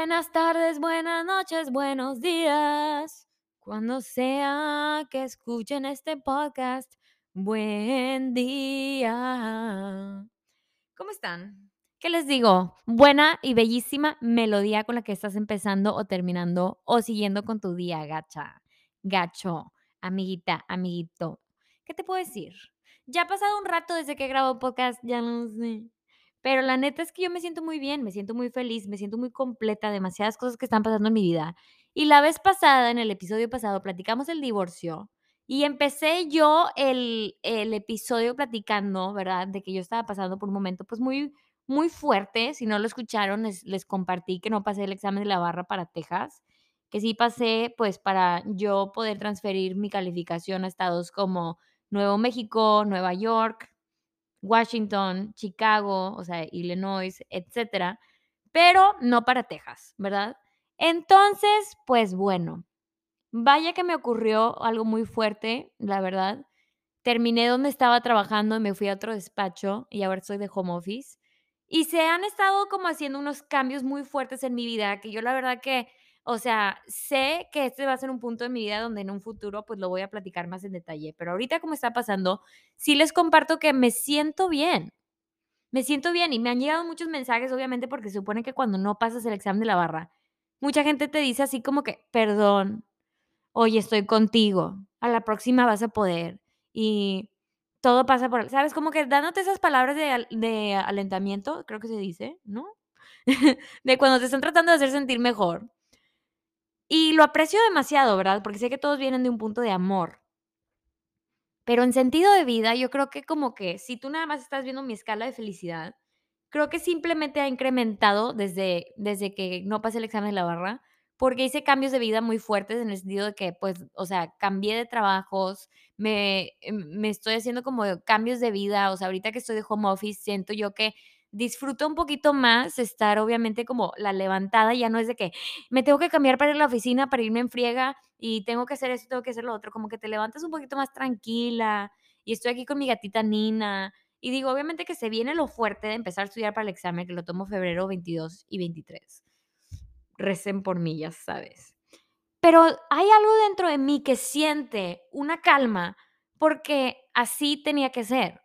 Buenas tardes, buenas noches, buenos días. Cuando sea que escuchen este podcast, buen día. ¿Cómo están? ¿Qué les digo? Buena y bellísima melodía con la que estás empezando o terminando o siguiendo con tu día, gacha, gacho, amiguita, amiguito. ¿Qué te puedo decir? Ya ha pasado un rato desde que grabo podcast, ya no sé. Pero la neta es que yo me siento muy bien, me siento muy feliz, me siento muy completa, demasiadas cosas que están pasando en mi vida. Y la vez pasada, en el episodio pasado, platicamos el divorcio y empecé yo el, el episodio platicando, ¿verdad? De que yo estaba pasando por un momento pues muy, muy fuerte. Si no lo escucharon, les, les compartí que no pasé el examen de la barra para Texas, que sí pasé pues para yo poder transferir mi calificación a estados como Nuevo México, Nueva York, Washington, Chicago, o sea, Illinois, etcétera, pero no para Texas, ¿verdad? Entonces, pues bueno, vaya que me ocurrió algo muy fuerte, la verdad. Terminé donde estaba trabajando y me fui a otro despacho y ahora estoy de home office. Y se han estado como haciendo unos cambios muy fuertes en mi vida que yo la verdad que, o sea, sé que este va a ser un punto de mi vida donde en un futuro pues lo voy a platicar más en detalle, pero ahorita como está pasando, sí les comparto que me siento bien. Me siento bien y me han llegado muchos mensajes, obviamente, porque se supone que cuando no pasas el examen de la barra, mucha gente te dice así como que, perdón, oye, estoy contigo, a la próxima vas a poder. Y todo pasa por, ¿sabes? Como que dándote esas palabras de, de alentamiento, creo que se dice, ¿no? de cuando te están tratando de hacer sentir mejor. Y lo aprecio demasiado, ¿verdad? Porque sé que todos vienen de un punto de amor. Pero en sentido de vida, yo creo que como que si tú nada más estás viendo mi escala de felicidad, creo que simplemente ha incrementado desde, desde que no pasé el examen de la barra, porque hice cambios de vida muy fuertes en el sentido de que, pues, o sea, cambié de trabajos, me, em, me estoy haciendo como cambios de vida, o sea, ahorita que estoy de home office, siento yo que disfruto un poquito más estar obviamente como la levantada, ya no es de que me tengo que cambiar para ir a la oficina, para irme en friega y tengo que hacer esto, tengo que hacer lo otro, como que te levantas un poquito más tranquila y estoy aquí con mi gatita Nina y digo, obviamente que se viene lo fuerte de empezar a estudiar para el examen, que lo tomo febrero 22 y 23. Recen por mí, ya sabes. Pero hay algo dentro de mí que siente una calma porque así tenía que ser.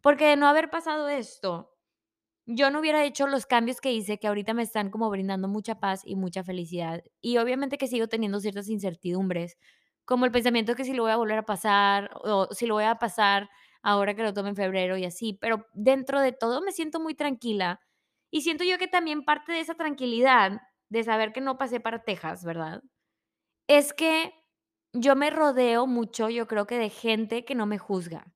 Porque de no haber pasado esto, yo no hubiera hecho los cambios que hice, que ahorita me están como brindando mucha paz y mucha felicidad. Y obviamente que sigo teniendo ciertas incertidumbres, como el pensamiento que si lo voy a volver a pasar o si lo voy a pasar ahora que lo tome en febrero y así. Pero dentro de todo me siento muy tranquila y siento yo que también parte de esa tranquilidad de saber que no pasé para Texas, ¿verdad? Es que yo me rodeo mucho, yo creo que de gente que no me juzga.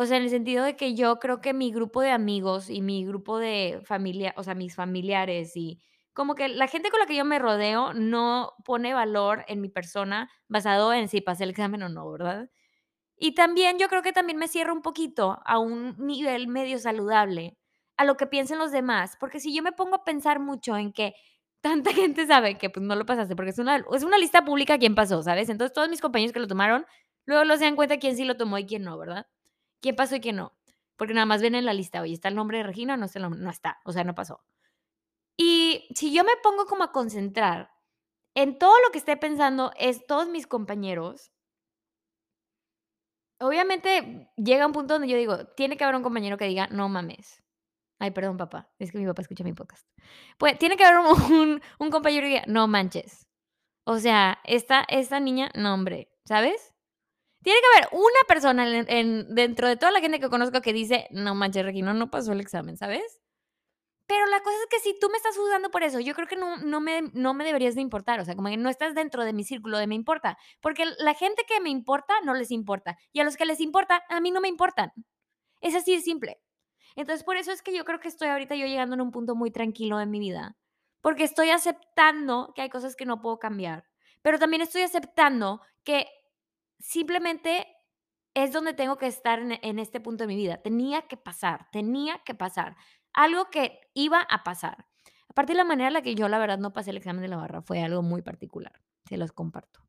O sea, en el sentido de que yo creo que mi grupo de amigos y mi grupo de familia, o sea, mis familiares y como que la gente con la que yo me rodeo no pone valor en mi persona basado en si pasé el examen o no, ¿verdad? Y también yo creo que también me cierro un poquito a un nivel medio saludable a lo que piensen los demás, porque si yo me pongo a pensar mucho en que tanta gente sabe que pues no lo pasaste, porque es una, es una lista pública quién pasó, ¿sabes? Entonces todos mis compañeros que lo tomaron, luego los se dan cuenta quién sí lo tomó y quién no, ¿verdad? Quién pasó y quién no. Porque nada más ven en la lista, oye, ¿está el nombre de Regina? No, está no está, o sea, no pasó. Y si yo me pongo como a concentrar en todo lo que esté pensando es todos mis compañeros, obviamente llega un punto donde yo digo, tiene que haber un compañero que diga, no mames. Ay, perdón, papá, es que mi papá escucha mi podcast. Pues tiene que haber un compañero que diga, no manches. O sea, esta, esta niña, no, hombre, ¿sabes? Tiene que haber una persona en, en- dentro de toda la gente que conozco que dice, no manches, Regina, no pasó el examen, ¿sabes? Pero la cosa es que si tú me estás juzgando por eso, yo creo que no, no, me, no me deberías de importar, o sea, como que no estás dentro de mi círculo de me importa, porque la gente que me importa no les importa, y a los que les importa, a mí no me importan. Es así de simple. Entonces, por eso es que yo creo que estoy ahorita yo llegando en un punto muy tranquilo en mi vida, porque estoy aceptando que hay cosas que no puedo cambiar, pero también estoy aceptando que simplemente es donde tengo que estar en, este punto de mi vida. Tenía que pasar, tenía que pasar. Algo que iba a pasar. Aparte de la manera en la que yo, la verdad, no pasé el examen de la barra, fue algo muy particular. Se los comparto.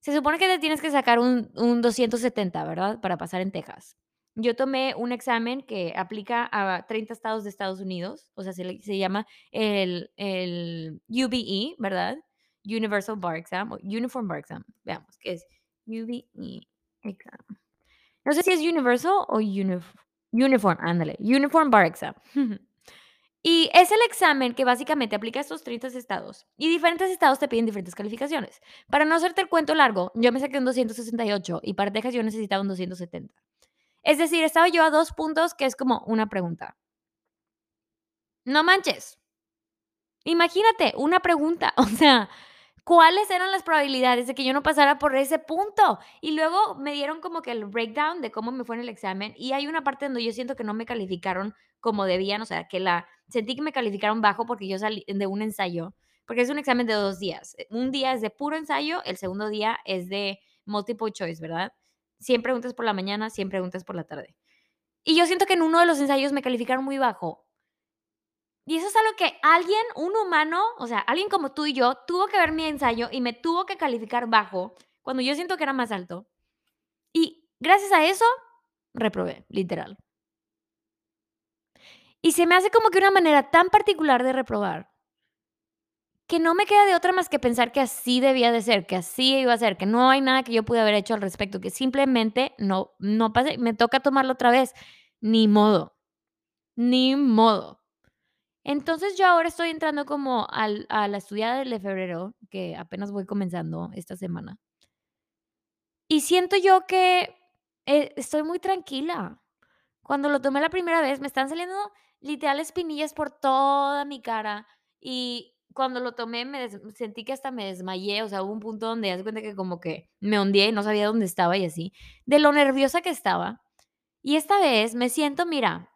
Se supone que te tienes que sacar un, un 270, ¿verdad? Para pasar en Texas. yo tomé un examen que aplica a 30 estados de Estados Unidos, o sea, se, llama el, el UBE, ¿verdad? Universal Bar Exam, o Uniform Bar Exam, veamos, ¿qué es? UBE Exam. No sé si es Universal o unif- Uniform, ándale, Uniform Bar Exam. Y es el examen que básicamente aplica a estos 30 estados. Y diferentes estados te piden diferentes calificaciones. Para no hacerte el cuento largo, yo me saqué un 268 y para Texas yo necesitaba un 270. Es decir, estaba yo a dos puntos, que es como una pregunta. No manches. Imagínate, una pregunta. O sea, ¿cuáles eran las probabilidades de que yo no pasara por ese punto? Y luego me dieron como que el breakdown de cómo me fue en el examen. Y hay una parte donde yo siento que no me calificaron como debían. O sea, que la sentí que me calificaron bajo porque yo salí de un ensayo. Porque es un examen de dos días. Un día es de puro ensayo, el segundo día es de multiple choice, ¿verdad? 100 preguntas por la mañana, 100 preguntas por la tarde. Y yo siento que en uno de los ensayos me calificaron muy bajo. Y eso es algo que alguien, un humano, o sea, alguien como tú y yo, tuvo que ver mi ensayo y me tuvo que calificar bajo cuando yo siento que era más alto. Y gracias a eso, reprobé, literal. Y se me hace como que una manera tan particular de reprobar que no me queda de otra más que pensar que así debía de ser, que así iba a ser, que no hay nada que yo pude haber hecho al respecto, que simplemente no, no pase, me toca tomarlo otra vez. Ni modo, ni modo. Entonces yo ahora estoy entrando como al, a la estudiada de febrero, que apenas voy comenzando esta semana. Y siento yo que eh, estoy muy tranquila. Cuando lo tomé la primera vez, me están saliendo literal espinillas por toda mi cara. Y cuando lo tomé, me sentí que hasta me desmayé. O sea, hubo un punto donde ya se cuenta que como que me hundí y no sabía dónde estaba y así. De lo nerviosa que estaba. Y esta vez me siento, mira,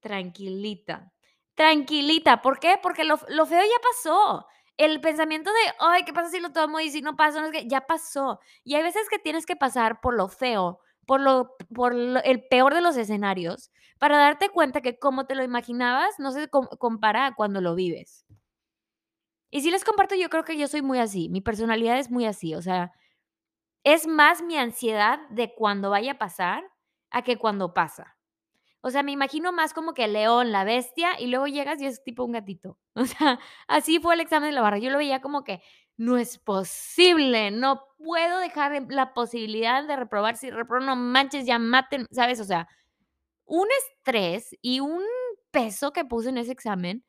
tranquilita. Tranquilita. ¿Por qué? Porque lo, lo feo ya pasó. El pensamiento de, ay, ¿qué pasa si lo tomo y si no pasa? No es que ya pasó. Y hay veces que tienes que pasar por lo feo, por, lo, por el peor de los escenarios, para darte cuenta que como te lo imaginabas, no se com- compara a cuando lo vives. Y si les comparto, yo creo que yo soy muy así. Mi personalidad es muy así. O sea, es más mi ansiedad de cuando vaya a pasar a que cuando pasa. O sea, me imagino más como que león, la bestia, y luego llegas y es tipo un gatito. O sea, así fue el examen de la barra. Yo lo veía como que no es posible, no puedo dejar la posibilidad de reprobar. Si reprobo, no manches, ya maten, ¿sabes? O sea, un estrés y un peso que puse en ese examen.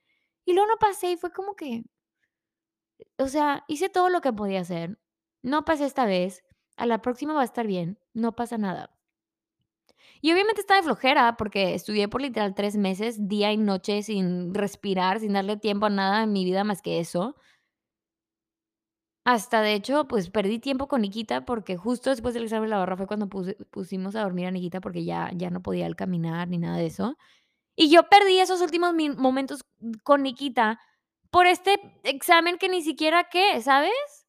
Y luego no pasé y fue como que, o sea, hice todo lo que podía hacer. No pasé esta vez. A la próxima va a estar bien. No pasa nada. Y obviamente estaba de flojera porque estudié por literal 3 meses, día y noche, sin respirar, sin darle tiempo a nada en mi vida más que eso. Hasta de hecho, pues perdí tiempo con Nikita porque justo después del examen de la barra fue cuando pusimos a dormir a Nikita porque ya ya no podía él caminar ni nada de eso. Y yo perdí esos últimos momentos con Nikita por este examen que ni siquiera qué, ¿sabes?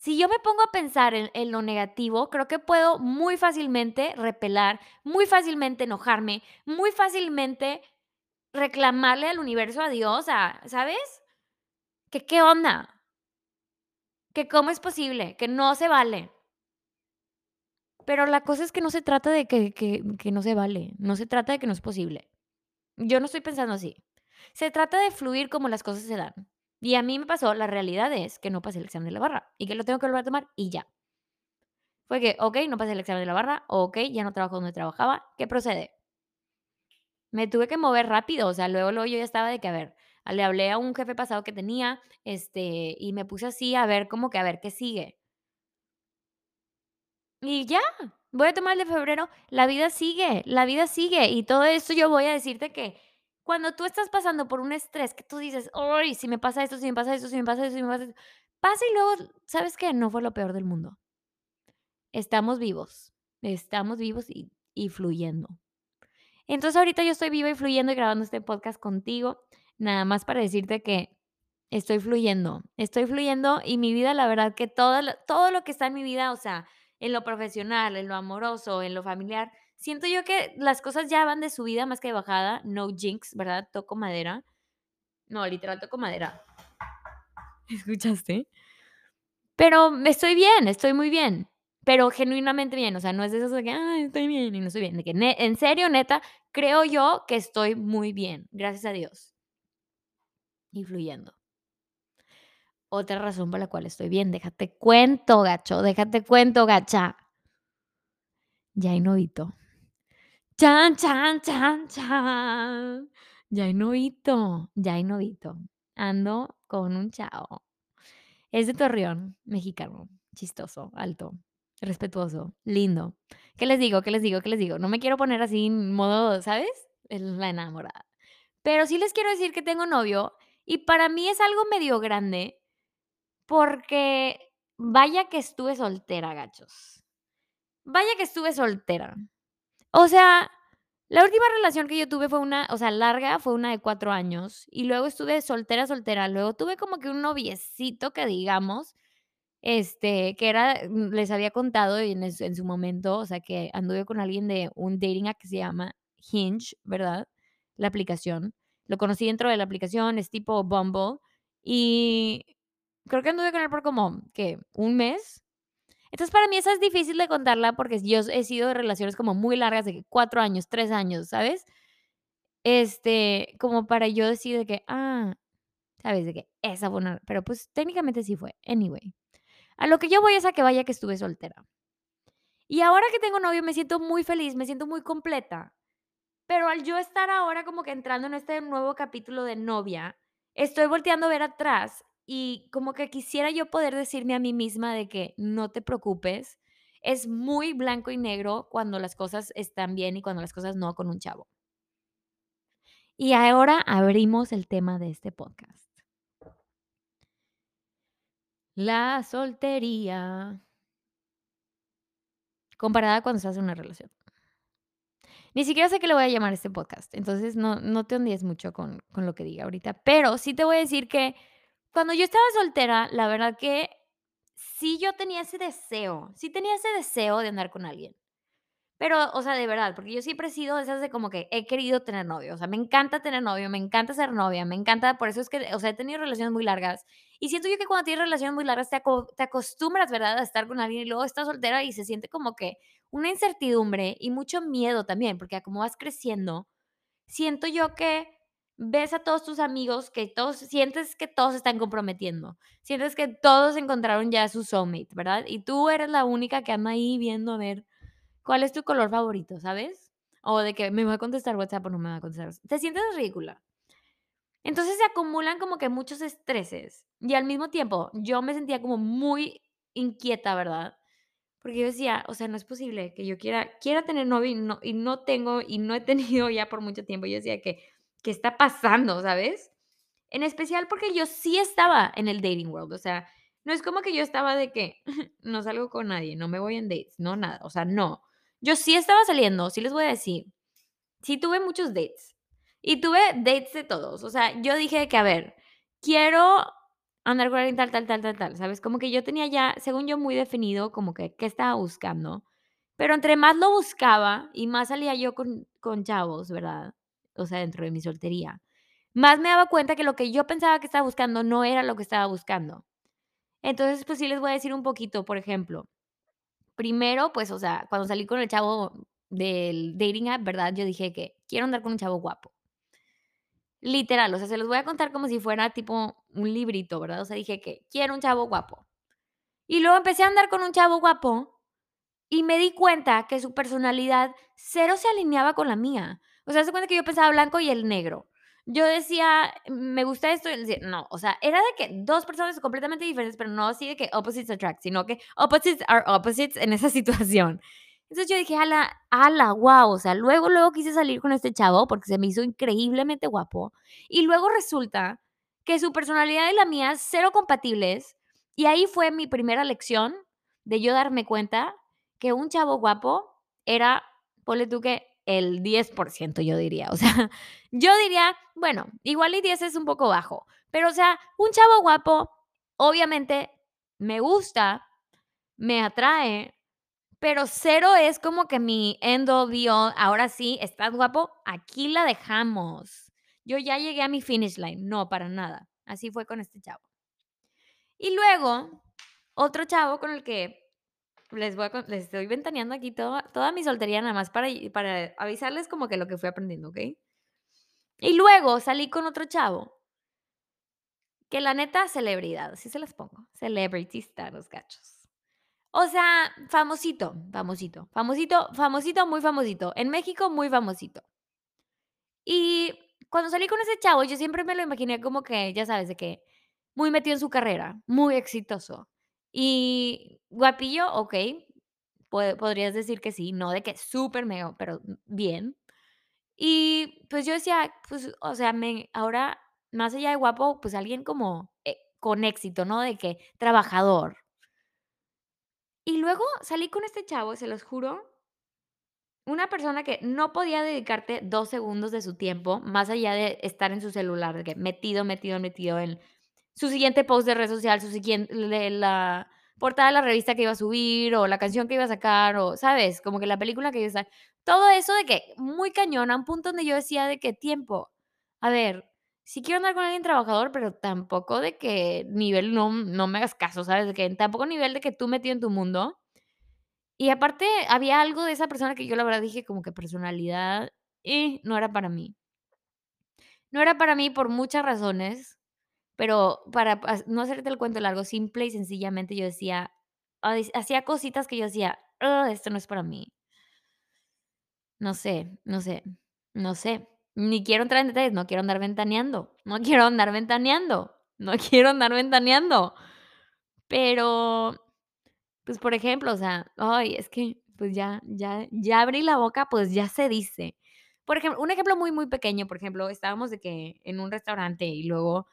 Si yo me pongo a pensar en, lo negativo, creo que puedo muy fácilmente repelar, muy fácilmente enojarme, muy fácilmente reclamarle al universo, a Dios, a, ¿sabes? Que qué onda, que cómo es posible, que no se vale. Pero la cosa es que no se trata de que no se vale, no se trata de que no es posible. Yo no estoy pensando así. Se trata de fluir como las cosas se dan. Y a mí me pasó, la realidad es que no pasé el examen de la barra y que lo tengo que volver a tomar y ya. Fue que, ok, no pasé el examen de la barra, ok, ya no trabajo donde trabajaba, ¿qué procede? Me tuve que mover rápido, o sea, luego, luego yo ya estaba de que, a ver, le hablé a un jefe pasado que tenía, este, y me puse así a ver como que, a ver, ¿qué sigue? Y ya, voy a tomar el de febrero, la vida sigue, la vida sigue, y todo esto yo voy a decirte que cuando tú estás pasando por un estrés que tú dices, ay, si me pasa esto, si me pasa esto, si me pasa esto, si me pasa esto, pasa y luego, ¿sabes qué? No fue lo peor del mundo. Estamos vivos, estamos vivos y, y fluyendo. Entonces ahorita yo estoy viva y fluyendo y grabando este podcast contigo, nada más para decirte que estoy fluyendo, estoy fluyendo y mi vida, la verdad que todo, todo lo que está en mi vida, o sea, en lo profesional, en lo amoroso, en lo familiar, siento yo que las cosas ya van de subida más que de bajada, no jinx, ¿verdad? Toco madera. No, literal toco madera. ¿Escuchaste? Pero estoy bien, estoy muy bien. pero genuinamente bien, o sea, no es de esos de que, ay, estoy bien y no estoy bien, de que en serio, neta, creo yo que estoy muy bien, gracias a Dios. Y fluyendo. Otra razón por la cual estoy bien, déjate cuento, gacho, déjate cuento, gacha. Ya hay novito. Chan, chan, chan, chan. Ya hay novito, ya hay novito. Ando con un chavo. Es de Torreón, mexicano, chistoso, alto, respetuoso, lindo. ¿Qué les digo? ¿Qué les digo? ¿Qué les digo? No me quiero poner así en modo, ¿sabes? En la enamorada. Pero sí les quiero decir que tengo novio y para mí es algo medio grande porque vaya que estuve soltera, gachos. Vaya que estuve soltera. O sea, la última relación que yo tuve fue una, o sea, larga, fue una de cuatro años. Y luego estuve soltera, soltera. Luego tuve como que un noviecito que digamos, este, que era, mm, les había contado en, en su momento, o sea, que anduve con alguien de un dating app que se llama Hinge, ¿verdad? La aplicación. Lo conocí dentro de la aplicación, es tipo Bumble. Y creo que anduve con él por como, ¿qué? ¿Un mes? Entonces, para mí esa es difícil de contarla porque yo he sido de relaciones como muy largas, de 4 años, 3 años, ¿sabes? Este, como para yo decir de que, ah, ¿sabes? De que esa fue una pero, pues, técnicamente sí fue. Anyway, a lo que yo voy es a que vaya que estuve soltera. Y ahora que tengo novio me siento muy feliz, me siento muy completa. Pero al yo estar ahora como que entrando en este nuevo capítulo de novia, estoy volteando a ver atrás y como que quisiera yo poder decirme a mí misma de que no te preocupes, es muy blanco y negro cuando las cosas están bien y cuando las cosas no con un chavo. Y ahora abrimos el tema de este podcast. La soltería comparada cuando estás en una relación. Ni siquiera sé qué le voy a llamar a este podcast, entonces no, no te hundies mucho con, con lo que diga ahorita, pero sí te voy a decir que cuando yo estaba soltera, la verdad que sí yo tenía ese deseo, sí tenía ese deseo de andar con alguien. Pero, o sea, de verdad, porque yo siempre he sido de esas de como que he querido tener novio, o sea, me encanta tener novio, me encanta ser novia, me encanta, por eso es que, o sea, he tenido relaciones muy largas. Y siento yo que cuando tienes relaciones muy largas te, aco- te acostumbras, ¿verdad?, a estar con alguien y luego estás soltera y se siente como que una incertidumbre y mucho miedo también, porque como vas creciendo, siento yo que ves a todos tus amigos que todos, sientes que todos están comprometiendo, sientes que todos encontraron ya su soulmate, ¿verdad? Y tú eres la única que anda ahí viendo a ver ¿Cuál es tu color favorito, sabes? O de que me va a contestar WhatsApp o no me va a contestar. Te sientes ridícula. Entonces se acumulan como que muchos estreses. Y al mismo tiempo, yo me sentía como muy inquieta, ¿verdad? Porque yo decía, o sea, no es posible que yo quiera, quiera tener novio y no, y no tengo y no he tenido ya por mucho tiempo. Yo decía que, ¿qué está pasando, sabes? En especial porque yo sí estaba en el dating world. O sea, no es como que yo estaba de que no salgo con nadie, no me voy en dates, no nada. O sea, no. Yo sí estaba saliendo, sí les voy a decir. Sí tuve muchos dates. Y tuve dates de todos. O sea, yo dije que, a ver, quiero andar con alguien tal, tal, tal, tal, tal. ¿Sabes? Como que yo tenía ya, según yo, muy definido como que qué estaba buscando. Pero entre más lo buscaba y más salía yo con, con chavos, ¿verdad? O sea, dentro de mi soltería. Más me daba cuenta que lo que yo pensaba que estaba buscando no era lo que estaba buscando. Entonces, pues sí les voy a decir un poquito, por ejemplo. Primero, pues, o sea, cuando salí con el chavo del dating app, ¿verdad? Yo dije que quiero andar con un chavo guapo. Literal, o sea, se los voy a contar como si fuera tipo un librito, ¿verdad? O sea, dije que quiero un chavo guapo. Y luego empecé a andar con un chavo guapo y me di cuenta que su personalidad cero se alineaba con la mía. O sea, se cuenta que yo pensaba blanco y el negro. Yo decía, me gusta esto, y él decía, no, o sea, era de que dos personas completamente diferentes, pero no así de que opposites attract, sino que opposites are opposites en esa situación. Entonces yo dije, ala, ala, wow, o sea, luego, luego quise salir con este chavo porque se me hizo increíblemente guapo. Y luego resulta que su personalidad y la mía cero compatibles. Y ahí fue mi primera lección de yo darme cuenta que un chavo guapo era, ponle tú que el 10%, yo diría. O sea, yo diría, bueno, igual y 10 es un poco bajo, pero o sea, un chavo guapo, obviamente, me gusta, me atrae, pero cero es como que mi end all be all, ahora sí, estás guapo, aquí la dejamos. Yo ya llegué a mi finish line, no, para nada. Así fue con este chavo. Y luego, otro chavo con el que Les voy les estoy ventaneando aquí toda toda mi soltería nada más para para avisarles como que lo que fui aprendiendo, ¿okey? Y luego salí con otro chavo que la neta celebridad, así se las pongo, celebrity está los gachos. O sea, famosito, famosito, famosito, famosito, muy famosito. En México, muy famosito. Y cuando salí con ese chavo, yo siempre me lo imaginé como que, ya sabes, de que muy metido en su carrera, muy exitoso. Y guapillo, puede podrías decir que sí, no de que súper mega, pero bien. Y, pues, yo decía, pues, o sea, me ahora, más allá de guapo, pues, alguien como, eh, con éxito, ¿no? De que trabajador. Y luego salí con este chavo, se los juro una persona que no podía dedicarte 2 segundos de su tiempo, más allá de estar en su celular, de que metido, metido, metido en su siguiente post de red social, su siguiente la portada de la revista que iba a subir, o la canción que iba a sacar, o, ¿sabes? Como que la película que iba a estar todo eso de que muy cañón, a un punto donde yo decía de que tiempo, a ver, sí quiero andar con alguien trabajador, pero tampoco de que nivel no no me hagas caso, ¿sabes? De que tampoco nivel de que tú metido en tu mundo. Y aparte, había algo de esa persona que yo la verdad dije como que personalidad, eh, no era para mí. No era para mí por muchas razones, pero para no hacerte el cuento largo, simple y sencillamente yo decía, hacía cositas que yo decía: "Ah, esto no es para mí". No sé, no sé, no sé, ni quiero entrar en detalles, no quiero andar ventaneando, no quiero andar ventaneando, no quiero andar ventaneando. Pero, pues, por ejemplo, o sea, ay, es que, pues, ya ya ya abrí la boca, pues, ya se dice. Por ejemplo, un ejemplo muy, muy pequeño, por ejemplo, estábamos de que en un restaurante y luego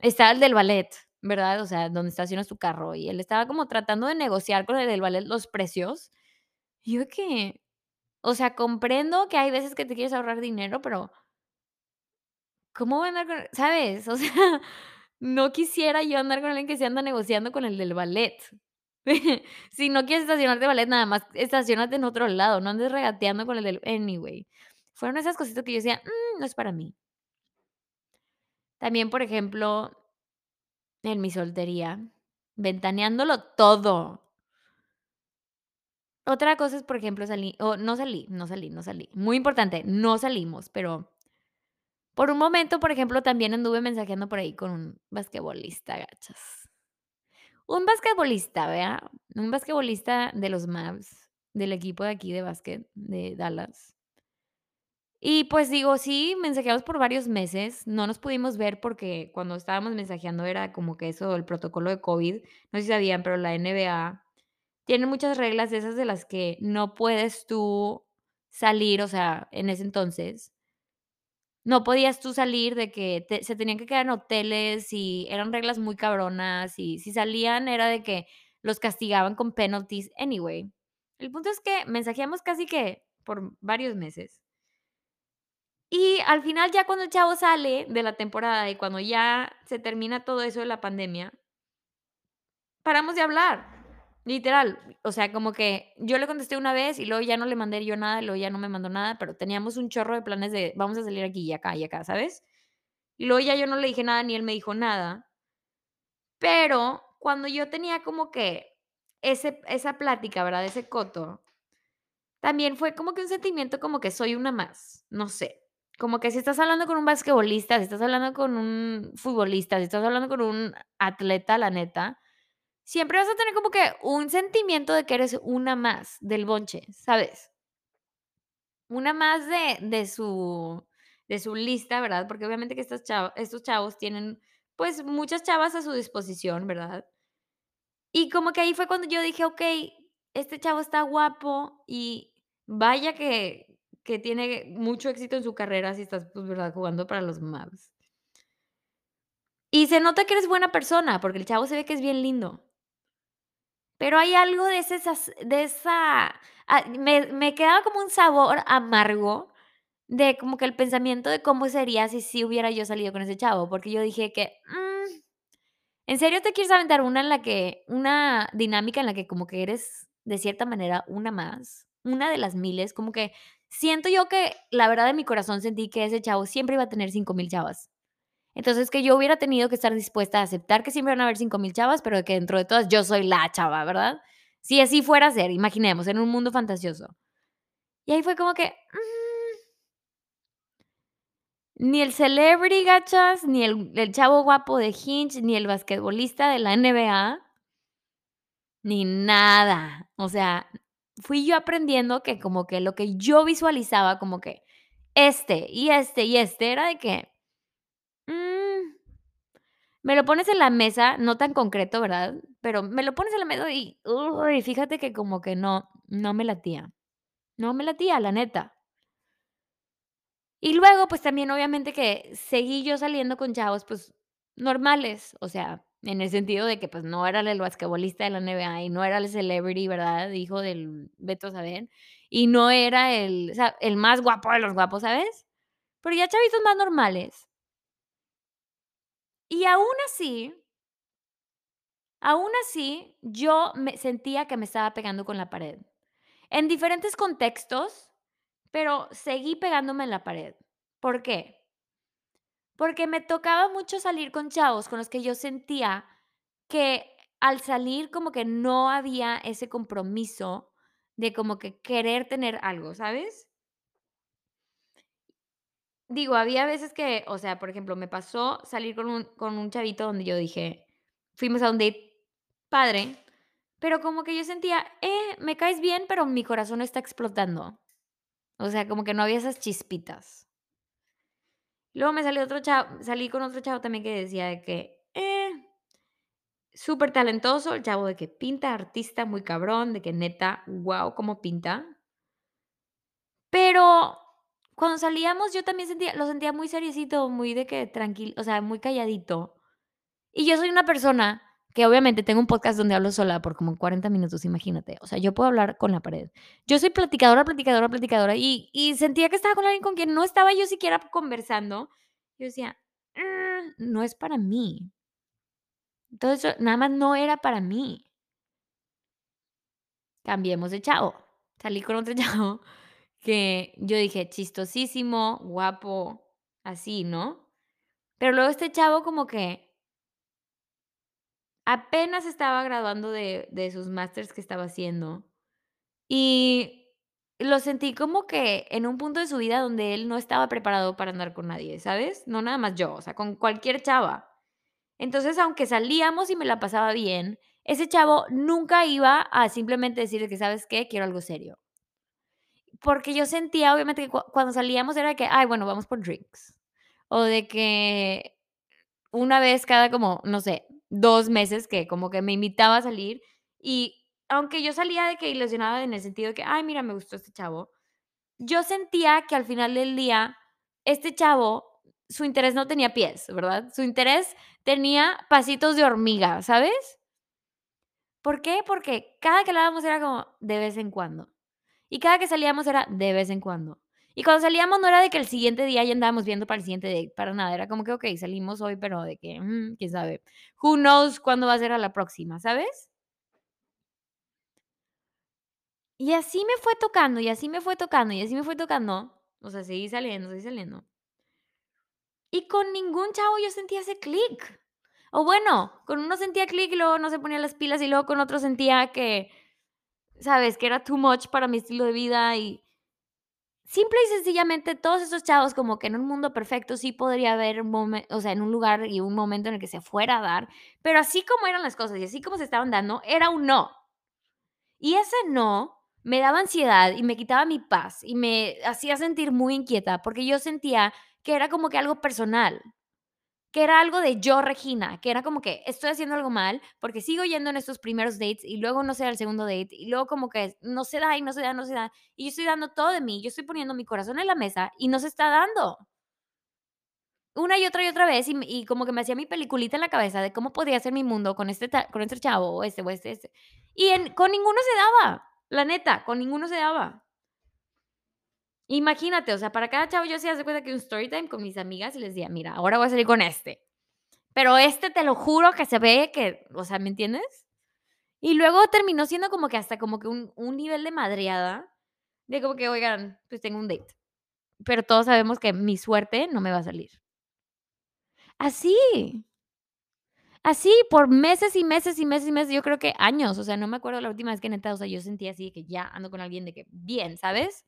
estaba el del ballet, ¿verdad? O sea, donde estacionas tu carro, y él estaba como tratando de negociar con el del ballet los precios. Yo que, o sea, comprendo que hay veces que te quieres ahorrar dinero, pero ¿cómo voy a andar con? ¿Sabes? O sea, no quisiera yo andar con alguien que se anda negociando con el del ballet. Si no quieres estacionarte ballet, nada más estaciónate en otro lado, no andes regateando con el del anyway. Fueron esas cositas que yo decía: "Mm, no es para mí". También, por ejemplo en mi soltería, ventaneándolo todo. Otra cosa es, por ejemplo, salí o no salí, no salí, no salí. Muy importante, no salimos, pero por un momento, por ejemplo, también anduve mensajeando por ahí con un basquetbolista, gachas. Un basquetbolista, ¿verdad? Un basquetbolista de los Mavs, del equipo de aquí de básquet de Dallas. Y, pues, digo, sí, mensajeamos por varios meses, no nos pudimos ver porque cuando estábamos mensajeando era como que eso, el protocolo de COVID, no sé si sabían, pero la NBA tiene muchas reglas de esas de las que no puedes tú salir, o sea, en ese entonces no podías tú salir de que se tenían que quedar en hoteles y eran reglas muy cabronas, y si salían era de que los castigaban con penalties, anyway. El punto es que mensajeamos casi que por varios meses. Y al final, ya cuando el chavo sale de la temporada y cuando ya se termina todo eso de la pandemia paramos de hablar, literal. O sea, como que yo le contesté una vez y luego ya no le mandé yo nada, y luego ya no me mandó nada, pero teníamos un chorro de planes de vamos a salir aquí y acá y acá, ¿sabes? Y luego ya yo no le dije nada, ni él me dijo nada. Pero cuando yo tenía como que ese esa plática, ¿verdad? Ese coto también fue como que un sentimiento como que soy una más, no sé. Como que si estás hablando con un basquetbolista, si estás hablando con un futbolista, si estás hablando con un atleta, la neta, siempre vas a tener como que un sentimiento de que eres una más del bonche, ¿sabes? Una más de de su de su lista, ¿verdad? Porque obviamente que estas chava estos chavos tienen, pues, muchas chavas a su disposición, ¿verdad? Y como que ahí fue cuando yo dije: "Okey, este chavo está guapo y vaya que que tiene mucho éxito en su carrera si estás, pues, ¿verdad? Jugando para los Mavs". Y se nota que eres buena persona, porque el chavo se ve que es bien lindo. Pero hay algo de ese de esa ah, me me quedaba como un sabor amargo de como que el pensamiento de cómo sería si hubiera yo salido con ese chavo, porque yo dije que: "Mm, ¿en serio te quieres aventar una en la que una dinámica en la que como que eres, de cierta manera, una más, una de las miles?". Como que siento yo que, la verdad, en mi corazón sentí que ese chavo siempre iba a tener 5000 chavas. Entonces, que yo hubiera tenido que estar dispuesta a aceptar que siempre van a haber 5000 chavas, pero que dentro de todas yo soy la chava, ¿verdad? Si así fuera a ser, imaginemos, en un mundo fantasioso. Y ahí fue como que, mm, ni el celebrity, gachas, ni el el chavo guapo de Hinch, ni el basquetbolista de la NBA ni nada. O sea, fui yo aprendiendo que como que lo que yo visualizaba, como que este, y este, y este, era de que, mm, me lo pones en la mesa, no tan concreto, ¿verdad? Pero me lo pones en la mesa y, uy, fíjate que como que no, no me latía. No me latía, la neta. Y luego, pues también obviamente que seguí yo saliendo con chavos, pues normales, o sea, en el sentido de que pues no era el basquetbolista de la NBA y no era el celebrity, ¿verdad? Hijo del Beto saber, y no era el, el más guapo de los guapos, ¿sabes? Pero ya chavitos más normales. Y aún así aún así, yo me sentía que me estaba pegando con la pared. En diferentes contextos, pero seguí pegándome en la pared. ¿Por qué? Porque me tocaba mucho salir con chavos con los que yo sentía que al salir como que no había ese compromiso de como que querer tener algo, ¿sabes? Digo, había veces que, o sea, por ejemplo, me pasó salir con un con un chavito donde yo dije fuimos a un date padre, pero como que yo sentía, eh, me caes bien, pero mi corazón está explotando. O sea, como que no había esas chispitas. Luego me salió otro chavo salí con otro chavo también que decía de que, eh, súper talentoso, el chavo de que pinta, artista muy cabrón, de que neta, guau, cómo pinta. Pero cuando salíamos yo también sentía lo sentía muy seriecito, muy de que tranquilo, o sea, muy calladito. Y yo soy una persona que obviamente tengo un podcast donde hablo sola por como 40 minutos, imagínate. O sea, yo puedo hablar con la pared. Yo soy platicadora, platicadora, platicadora y y sentía que estaba con alguien con quien no estaba yo siquiera conversando. Yo decía: "Mm, no es para mí". Eso nada más no era para mí. Cambiemos de chavo. Salí con otro chavo que yo dije: "Chistosísimo, guapo", así, ¿no? Pero luego este chavo como que apenas estaba graduando de de sus másters que estaba haciendo, y lo sentí como que en un punto de su vida donde él no estaba preparado para andar con nadie, ¿sabes? No nada más yo, o sea, con cualquier chava. Entonces, aunque salíamos y me la pasaba bien, ese chavo nunca iba a simplemente decir de que: "¿Sabes qué? Quiero algo serio". Porque yo sentía, obviamente, que cua cuando salíamos era que: "Ay, bueno, vamos por drinks", o de que una vez cada como, no sé, 2 meses que como que me invitaba a salir, y aunque yo salía de que ilusionada en el sentido de que: "Ay, mira, me gustó este chavo", yo sentía que al final del día, este chavo, su interés no tenía pies, ¿verdad? Su interés tenía pasitos de hormiga, ¿sabes? ¿Por qué? Porque cada que hablábamos era como de vez en cuando. Y cada que salíamos era de vez en cuando. Y cuando salíamos no era de que el siguiente día ya andábamos viendo para el siguiente date, para nada. Era como que, okey, salimos hoy, pero de que, mm, quién sabe. Who knows cuándo va a ser a la próxima, ¿sabes? Y así me fue tocando, y así me fue tocando, y así me fue tocando. O sea, seguí saliendo, seguí saliendo. Y con ningún chavo yo sentía ese clic. O bueno, con uno sentía clic y luego no se ponía las pilas, y luego con otro sentía que, ¿sabes? Que era too much para mi estilo de vida y simple y sencillamente todos esos chavos como que en un mundo perfecto sí podría haber momen o sea, en un lugar y un momento en el que se fuera a dar, pero así como eran las cosas y así como se estaban dando, era un no. Y ese no me daba ansiedad y me quitaba mi paz y me hacía sentir muy inquieta, porque yo sentía que era como que algo personal, que era algo de yo, Regina, que era como que estoy haciendo algo mal, porque sigo yendo en estos primeros dates y luego no se da el segundo date y luego como que no se da y no se da, no se da, y yo estoy dando todo de mí, yo estoy poniendo mi corazón en la mesa y no se está dando. Una y otra y otra vez, y como que me hacía mi peliculita en la cabeza de cómo podría ser mi mundo con este con este chavo, o este, o este, este. Y con ninguno se daba, la neta, con ninguno se daba. Imagínate, o sea, para cada chavo yo haz de cuenta que un story time con mis amigas y les decía: "Mira, ahora voy a salir con este, pero este te lo juro que se ve que", o sea, ¿me entiendes? Y luego terminó siendo como que hasta como que un un nivel de madreada, de como que: "Oigan, pues tengo un date", pero todos sabemos que mi suerte no me va a salir. Así. Así por meses y meses y meses y meses, yo creo que años, o sea, no me acuerdo la última vez que neta, o sea, yo sentía así de que ya ando con alguien de que bien, ¿sabes?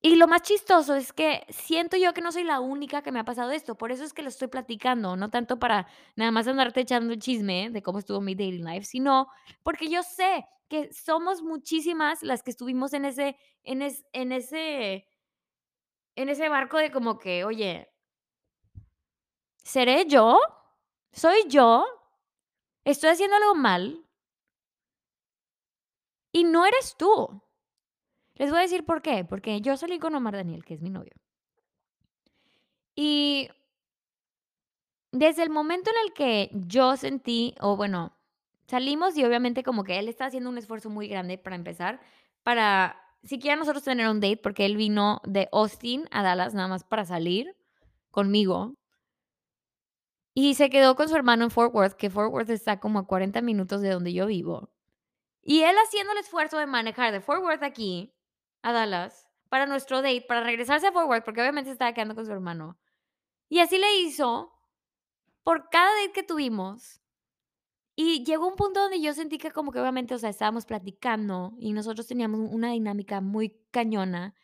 Y lo más chistoso es que siento yo que no soy la única que me ha pasado esto, por eso es que lo estoy platicando, no tanto para nada más andarte echando el chisme de cómo estuvo mi dating life, sino porque yo sé que somos muchísimas las que estuvimos en ese en es en ese en ese barco de como que, oye, ¿seré yo? ¿Soy yo? ¿Estoy haciendo algo mal? Y no eres tú. Les voy a decir por qué, porque yo salí con Omar Daniel, que es mi novio. Y desde el momento en el que yo sentí, o bueno, salimos y obviamente como que él está haciendo un esfuerzo muy grande para empezar, para siquiera nosotros tener un date, porque él vino de Austin a Dallas nada más para salir conmigo. Y se quedó con su hermano en Fort Worth, que Fort Worth está como a 40 minutos de donde yo vivo. Y él haciendo el esfuerzo de manejar de Fort Worth aquí a Dallas para nuestro date, para regresarse a Fort Worth, porque obviamente estaba quedando con su hermano. Y así le hizo por cada date que tuvimos. Y llegó un punto donde yo sentí que como que obviamente, o sea, estábamos platicando y nosotros teníamos una dinámica muy cañona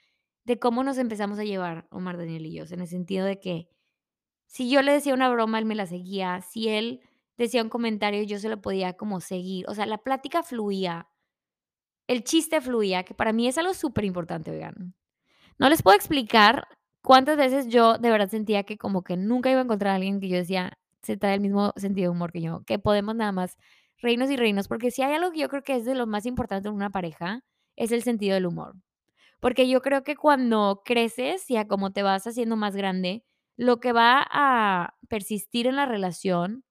de cómo nos empezamos a llevar Omar, Daniel y yo, en el sentido de que si yo le decía una broma, él me la seguía, si él decía un comentario, yo se lo podía como seguir, o sea, la plática fluía, el chiste fluía, que para mí es algo súper importante, oigan. No les puedo explicar cuántas veces yo de verdad sentía que como que nunca iba a encontrar a alguien que yo decía, se trae el mismo sentido de humor que yo, que podemos nada más reírnos y reírnos, porque si hay algo que yo creo que es de lo más importante en una pareja, es el sentido del humor. Porque yo creo que cuando creces y a como te vas haciendo más grande, lo que va a persistir en la relación,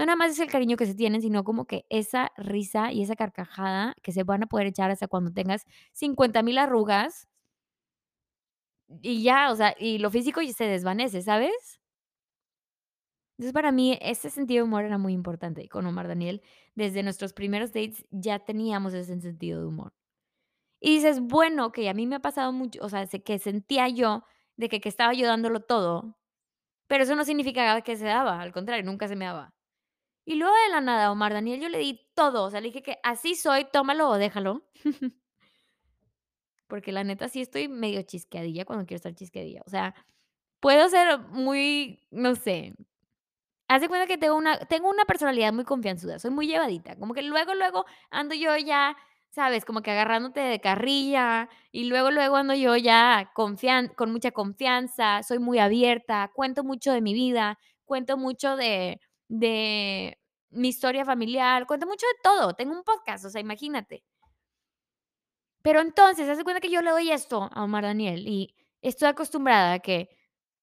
no nada más es el cariño que se tienen, sino como que esa risa y esa carcajada que se van a poder echar hasta cuando tengas 50 mil arrugas y ya, o sea, y lo físico se desvanece, ¿sabes? Entonces, para mí, ese sentido de humor era muy importante. Y con Omar Daniel, desde nuestros primeros dates ya teníamos ese sentido de humor. Y dices, bueno, que a mí me ha pasado mucho, o sea, que sentía yo de que, que estaba yo dándolo todo, pero eso no significaba que se daba, al contrario, nunca se me daba. Y luego de la nada, Omar Daniel, yo le di todo, o sea, le dije que así soy, tómalo o déjalo. Porque la neta sí estoy medio chisqueadilla cuando quiero estar chisqueadilla. O sea, puedo ser muy, no sé, haz cuenta que tengo una tengo una personalidad muy confianzuda, soy muy llevadita, como que luego, luego ando yo ya, ¿sabes? Como que agarrándote de carrilla, y luego, luego ando yo ya confian con mucha confianza, soy muy abierta, cuento mucho de mi vida, cuento mucho de mi historia familiar, cuento mucho de todo, tengo un podcast, o sea, imagínate. Pero entonces, haz de cuenta que yo le doy esto a Omar Daniel, y estoy acostumbrada a que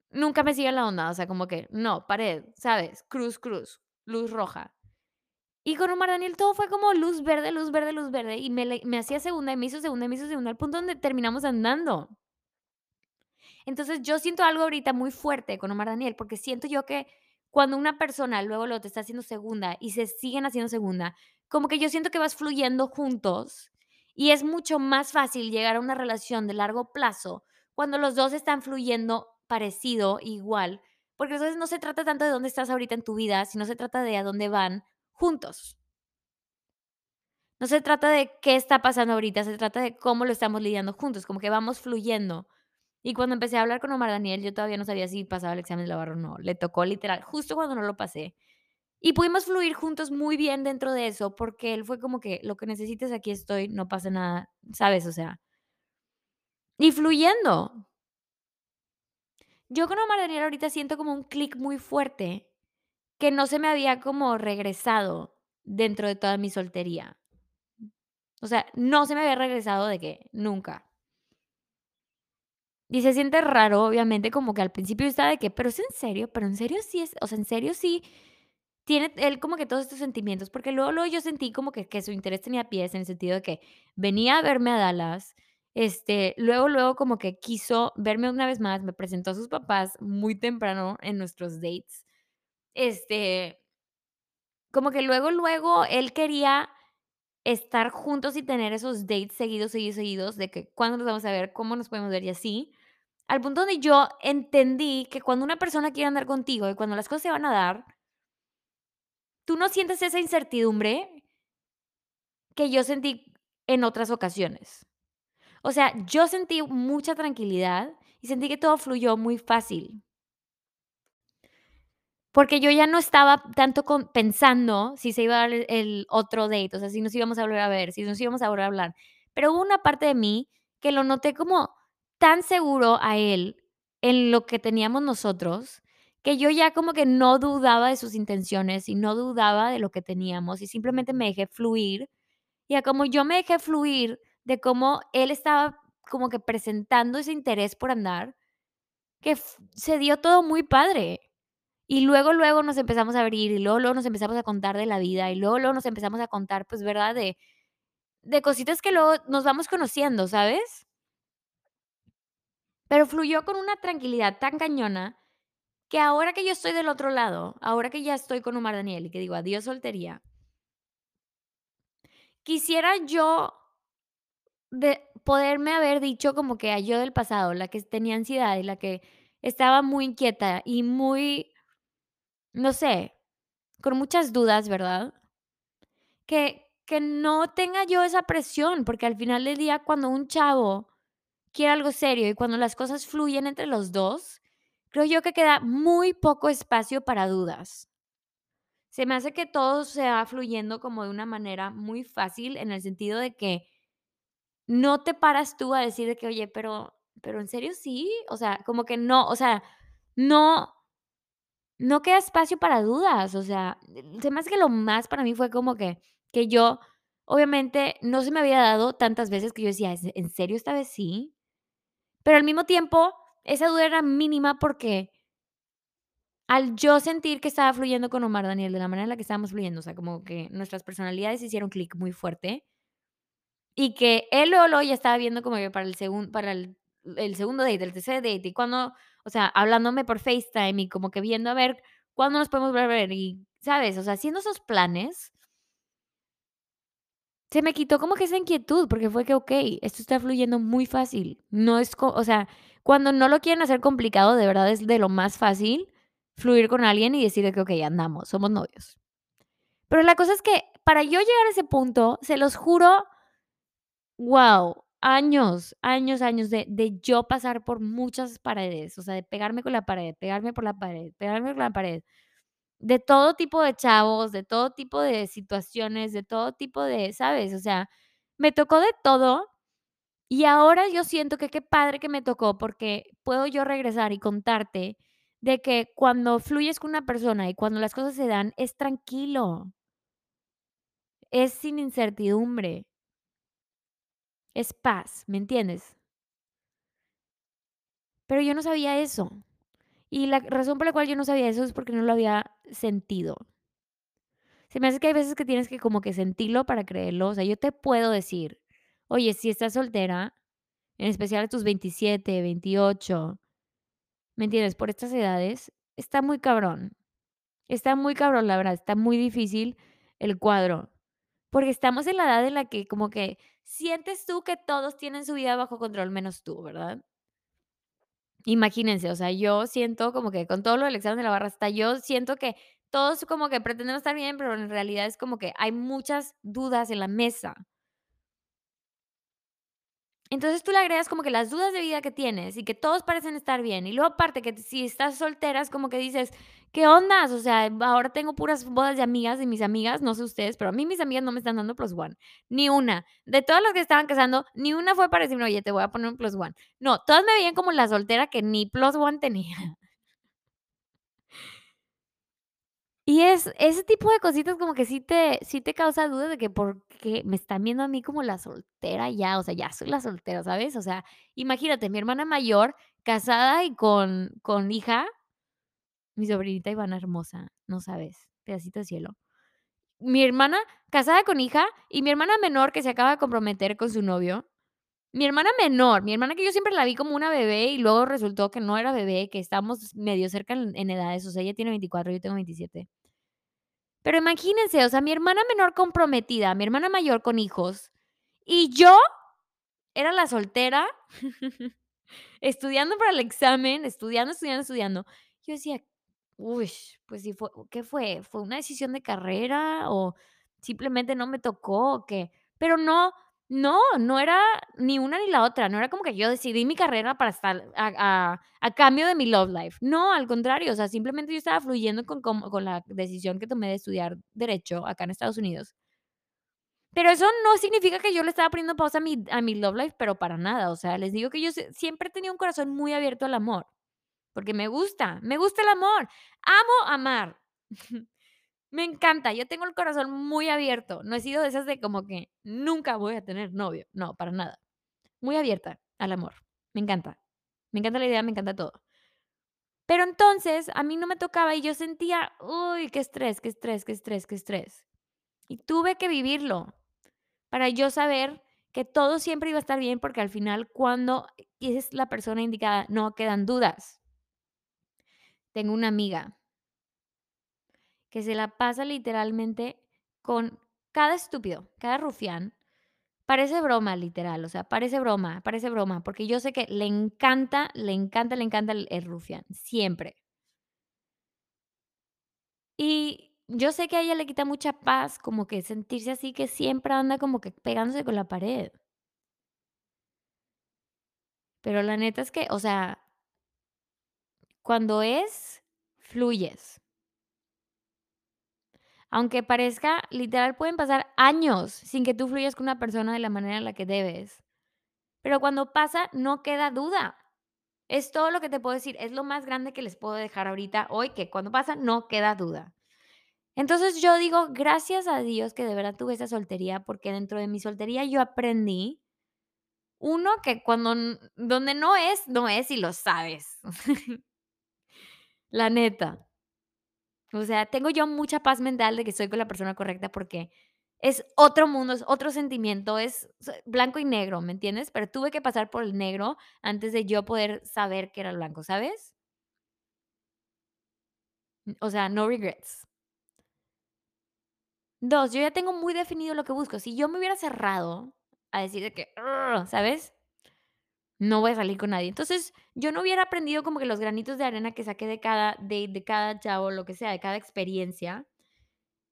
nunca me siga la onda, o sea, como que no, pared, ¿sabes? Cruz, cruz, luz roja. Y con Omar Daniel todo fue como luz verde, luz verde, luz verde, y me, me hacía segunda, y me hizo segunda, y me hizo segunda, al punto donde terminamos andando. Entonces yo siento algo ahorita muy fuerte con Omar Daniel, porque siento yo que cuando una persona luego lo te está haciendo segunda y se siguen haciendo segunda, como que yo siento que vas fluyendo juntos y es mucho más fácil llegar a una relación de largo plazo cuando los dos están fluyendo parecido, igual, porque entonces no se trata tanto de dónde estás ahorita en tu vida, sino se trata de a dónde van juntos. No se trata de qué está pasando ahorita, se trata de cómo lo estamos lidiando juntos, como que vamos fluyendo. Y cuando empecé a hablar con Omar Daniel, yo todavía no sabía si pasaba el examen de la barra o no. Le tocó literal, justo cuando no lo pasé. Y pudimos fluir juntos muy bien dentro de eso, porque él fue como que lo que necesites, aquí estoy, no pasa nada, ¿sabes? O sea, y fluyendo. Yo con Omar Daniel ahorita siento como un clic muy fuerte que no se me había como regresado dentro de toda mi soltería. O sea, no se me había regresado de que nunca. Y se siente raro, obviamente, como que al principio estaba de que, pero es en serio, pero en serio sí es, o sea, en serio sí tiene él como que todos estos sentimientos, porque luego, luego yo sentí como que, que su interés tenía pies en el sentido de que venía a verme a Dallas, este, luego, luego como que quiso verme una vez más, me presentó a sus papás muy temprano en nuestros dates, este, como que luego, luego él quería estar juntos y tener esos dates seguidos, seguidos, seguidos, de que cuándo nos vamos a ver, cómo nos podemos ver y así. Al punto donde yo entendí que cuando una persona quiere andar contigo y cuando las cosas se van a dar, tú no sientes esa incertidumbre que yo sentí en otras ocasiones. O sea, yo sentí mucha tranquilidad y sentí que todo fluyó muy fácil. Porque yo ya no estaba tanto pensando si se iba a dar el el otro date, o sea, si nos íbamos a volver a ver, si nos íbamos a volver a hablar. Pero hubo una parte de mí que lo noté como tan seguro a él en lo que teníamos nosotros, que yo ya como que no dudaba de sus intenciones y no dudaba de lo que teníamos y simplemente me dejé fluir. Y a como yo me dejé fluir de cómo él estaba como que presentando ese interés por andar, que se dio todo muy padre. Y luego, luego nos empezamos a abrir, y luego, luego nos empezamos a contar de la vida, y luego, luego nos empezamos a contar, pues, ¿verdad? De de cositas que luego nos vamos conociendo, ¿sabes? Pero fluyó con una tranquilidad tan cañona, que ahora que yo estoy del otro lado, ahora que ya estoy con Omar Daniel y que digo: "Adiós soltería" quisiera yo de poderme haber dicho como que a yo del pasado, la que tenía ansiedad y la que estaba muy inquieta y muy no sé, con muchas dudas, ¿verdad? Que que no tenga yo esa presión, porque al final del día, cuando un chavo quiere algo serio y cuando las cosas fluyen entre los 2, creo yo que queda muy poco espacio para dudas. Se me hace que todo se va fluyendo como de una manera muy fácil, en el sentido de que no te paras tú a decir de que: "Oye, pero pero, ¿en serio sí?". O sea, como que no, o sea, no no queda espacio para dudas, o sea, se me hace que lo más para mí fue como que que yo, obviamente, no se me había dado tantas veces que yo decía: "¿Es en serio esta vez sí?". Pero al mismo tiempo, esa duda era mínima porque al yo sentir que estaba fluyendo con Omar Daniel de la manera en la que estábamos fluyendo, o sea, como que nuestras personalidades hicieron clic muy fuerte y que él luego, luego ya estaba viendo como que para el segun para el el segundo date, el tercer date, y cuándo, o sea, hablándome por FaceTime y como que viendo a ver cuándo nos podemos ver y, ¿sabes? O sea, haciendo esos planes se me quitó como que esa inquietud, porque fue que, okey, esto está fluyendo muy fácil. No es o sea, cuando no lo quieren hacer complicado, de verdad es de lo más fácil fluir con alguien y decir de que: "Okey, andamos, somos novios". Pero la cosa es que para yo llegar a ese punto, se los juro Guau, años, años, años de de yo pasar por muchas paredes, o sea, de pegarme con la pared, pegarme por la pared, pegarme con la pared, de todo tipo de chavos, de todo tipo de situaciones, de todo tipo de, ¿sabes? O sea, me tocó de todo, y ahora yo siento que qué padre que me tocó, porque puedo yo regresar y contarte de que cuando fluyes con una persona y cuando las cosas se dan, es tranquilo. Es sin incertidumbre. Es paz, ¿me entiendes? Pero yo no sabía eso. Y la razón por la cual yo no sabía eso es porque no lo había sentido. Se me hace que hay veces que tienes que como que sentirlo para creerlo. O sea, yo te puedo decir, oye, si estás soltera, en especial a tus 27, 28, ¿me entiendes? Por estas edades, está muy cabrón. Está muy cabrón, la verdad, está muy difícil el cuadro. Porque estamos en la edad en la que como que sientes tú que todos tienen su vida bajo control menos tú, ¿verdad? Imagínense, o sea, yo siento como que con todo lo del examen de la barra, hasta yo siento que todos como que pretendemos estar bien, pero en realidad es como que hay muchas dudas en la mesa. Entonces, tú le agregas como que las dudas de vida que tienes y que todos parecen estar bien. Y luego aparte que si estás soltera es como que dices: "¿Qué ondas?". O sea, ahora tengo puras bodas de amigas, de mis amigas, no sé ustedes, pero a mí mis amigas no me están dando plus one, ni una. De todas las que estaban casando, ni una fue para decirme: "Oye, te voy a poner un plus one". No, todas me veían como la soltera que ni plus one tenía. Y es ese tipo de cositas como que sí te sí te causa dudas de que por qué me están viendo a mí como la soltera ya, o sea, ya soy la soltera, ¿sabes? O sea, imagínate, mi hermana mayor, casada y con con hija, mi sobrinita Ivana hermosa, no sabes, pedacito de cielo. Mi hermana casada con hija y mi hermana menor que se acaba de comprometer con su novio. Mi hermana menor, mi hermana que yo siempre la vi como una bebé y luego resultó que no era bebé, que estamos medio cerca en en edades, o sea, ella tiene 24, yo tengo 27. Pero imagínense, o sea, mi hermana menor comprometida, mi hermana mayor con hijos, y yo era la soltera, estudiando para el examen, estudiando, estudiando, estudiando. Yo decía Uy, pues sí fue ¿qué fue? ¿Fue una decisión de carrera o simplemente no me tocó o? Pero no, no, no era ni una ni la otra, no era como que yo decidí mi carrera para estar a cambio de mi love life. No, al contrario, o sea, simplemente yo estaba fluyendo con con la decisión que tomé de estudiar derecho acá en Estados Unidos. Pero eso no significa que yo le estaba poniendo pausa a mi a mi love life, pero para nada, o sea, les digo que yo sie siempre he tenido un corazón muy abierto al amor. Porque me gusta, me gusta el amor. Amo amar. Me encanta, yo tengo el corazón muy abierto. No he sido de esas de como que nunca voy a tener novio. No, para nada. Muy abierta al amor. Me encanta. Me encanta la idea, me encanta todo. Pero entonces a mí no me tocaba y yo sentía, uy, qué estrés, qué estrés, qué estrés, qué estrés. Y tuve que vivirlo para yo saber que todo siempre iba a estar bien porque al final cuando es la persona indicada no quedan dudas. Tengo una amiga que se la pasa literalmente con cada estúpido, cada rufián. Parece broma, literal, o sea, parece broma, parece broma, porque yo sé que le encanta, le encanta, le encanta el, rufián, siempre. Y yo sé que a ella le quita mucha paz como que sentirse así, que siempre anda como que pegándose con la pared. Pero la neta es que, o sea, cuando es, fluyes. Aunque parezca, literal, pueden pasar años sin que tú fluyas con una persona de la manera en la que debes. Pero cuando pasa, no queda duda. Es todo lo que te puedo decir. Es lo más grande que les puedo dejar ahorita hoy, que cuando pasa, no queda duda. Entonces yo digo, gracias a Dios que de verdad tuve esa soltería, porque dentro de mi soltería yo aprendí, uno, que cuando, donde no es, no es y lo sabes. La neta. O sea, tengo yo mucha paz mental de que estoy con la persona correcta porque es otro mundo, es otro sentimiento, es blanco y negro, ¿me entiendes? Pero tuve que pasar por el negro antes de yo poder saber que era el blanco, ¿sabes? O sea, no regrets. Dos, yo ya tengo muy definido lo que busco. Si yo me hubiera cerrado a decir de que, ¿sabes? No voy a salir con nadie. Entonces, yo no hubiera aprendido como que los granitos de arena que saqué de cada, de, de cada chavo, lo que sea, de cada experiencia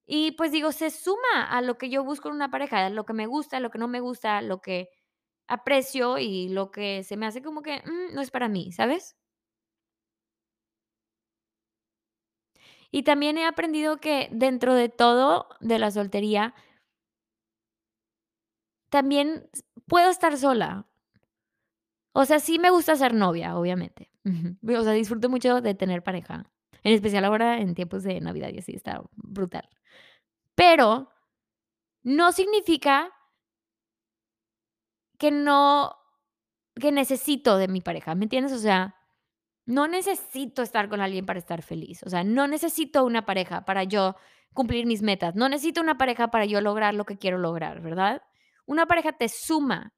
Y, pues, digo, se suma a lo que yo busco en una pareja, lo que me gusta, lo que no me gusta, lo que aprecio y lo que se me hace como que, mm, no es para mí, ¿sabes? Y también he aprendido que dentro de todo de la soltería, también puedo estar sola. O sea, sí me gusta ser novia, obviamente. O sea, disfruto mucho de tener pareja, en especial ahora en tiempos de Navidad y así, está brutal. Pero no significa que no que necesito de mi pareja, ¿me entiendes? O sea, No necesito estar con alguien para estar feliz, o sea, no necesito una pareja para yo cumplir mis metas, no necesito una pareja para yo lograr lo que quiero lograr, ¿verdad? Una pareja te suma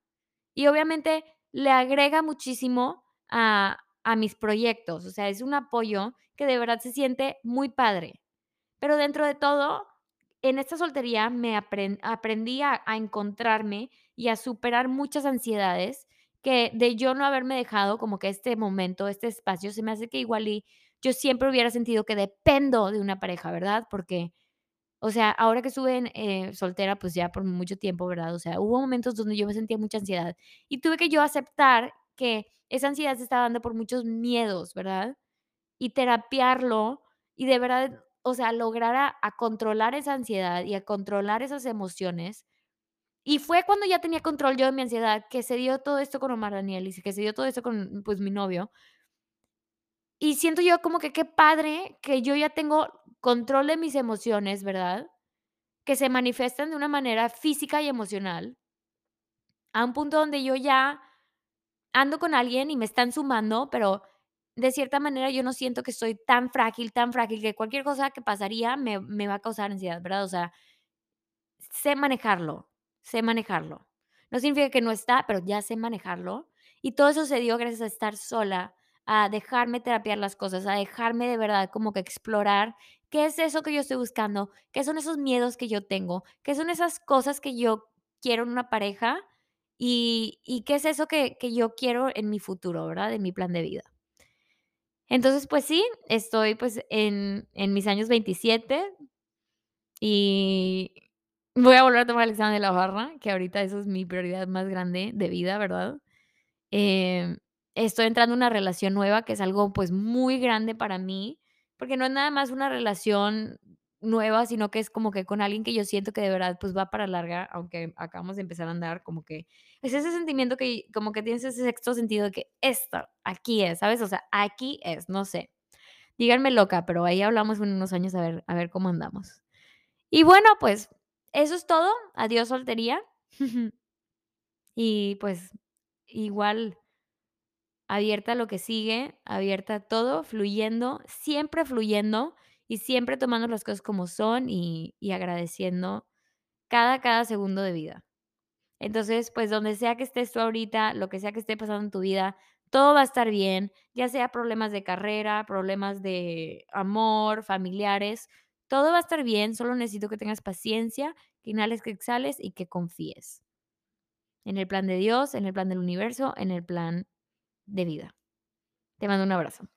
y obviamente le agrega muchísimo a a mis proyectos, o sea, es un apoyo que de verdad se siente muy padre. Pero dentro de todo, en esta soltería me apren aprendí a encontrarme y a superar muchas ansiedades que de yo no haberme dejado como que este momento, este espacio, se me hace que igual yo siempre hubiera sentido que dependo de una pareja, ¿verdad? Porque, o sea, ahora que estuve en, eh, soltera, pues ya por mucho tiempo, ¿verdad? O sea, hubo momentos donde yo me sentía mucha ansiedad y tuve que yo aceptar que esa ansiedad se estaba dando por muchos miedos, ¿verdad? y terapiarlo y de verdad, o sea, lograr a a controlar esa ansiedad y a controlar esas emociones. Y fue cuando ya tenía control yo de mi ansiedad que se dio todo esto con Omar Daniel y que se dio todo esto con, pues, mi novio. Y siento yo como que qué padre que yo ya tengo control de mis emociones, ¿verdad? Que se manifiestan de una manera física y emocional, a un punto donde yo ya ando con alguien y me están sumando, pero de cierta manera yo no siento que soy tan frágil, tan frágil, que cualquier cosa que pasaría me me va a causar ansiedad, ¿verdad? O sea, sé manejarlo, sé manejarlo. No significa que no está, pero ya sé manejarlo. Y todo eso se dio gracias a estar sola, a dejarme terapiar las cosas, a dejarme de verdad como que explorar qué es eso que yo estoy buscando, qué son esos miedos que yo tengo, qué son esas cosas que yo quiero en una pareja y y qué es eso que que yo quiero en mi futuro, ¿verdad? En mi plan de vida. Entonces, pues sí, estoy, pues, en en mis años 27 y voy a volver a tomar el examen de la barra, que ahorita eso es mi prioridad más grande de vida, ¿verdad? Em, estoy entrando en una relación nueva, que es algo, pues, muy grande para mí, porque no es nada más una relación nueva, sino que es como que con alguien que yo siento que de verdad, pues, va para larga, aunque acabamos de empezar a andar, como que es ese sentimiento que como que tienes ese sexto sentido de que esto, aquí es, ¿sabes? O sea, aquí es, no sé. Díganme loca, pero ahí hablamos en unos años a ver a ver cómo andamos. Y bueno, pues, eso es todo. Adiós soltería. Y, pues, igual abierta a lo que sigue, abierta a todo, fluyendo, siempre fluyendo y siempre tomando las cosas como son y agradeciendo cada cada segundo de vida. Entonces, pues, donde sea que estés tú ahorita, lo que sea que esté pasando en tu vida, todo va a estar bien, ya sea problemas de carrera, problemas de amor, familiares, todo va a estar bien, solo necesito que tengas paciencia, que inhales, que exhales y que confíes en el plan de Dios, en el plan del universo, en el plan de vida. Te mando un abrazo.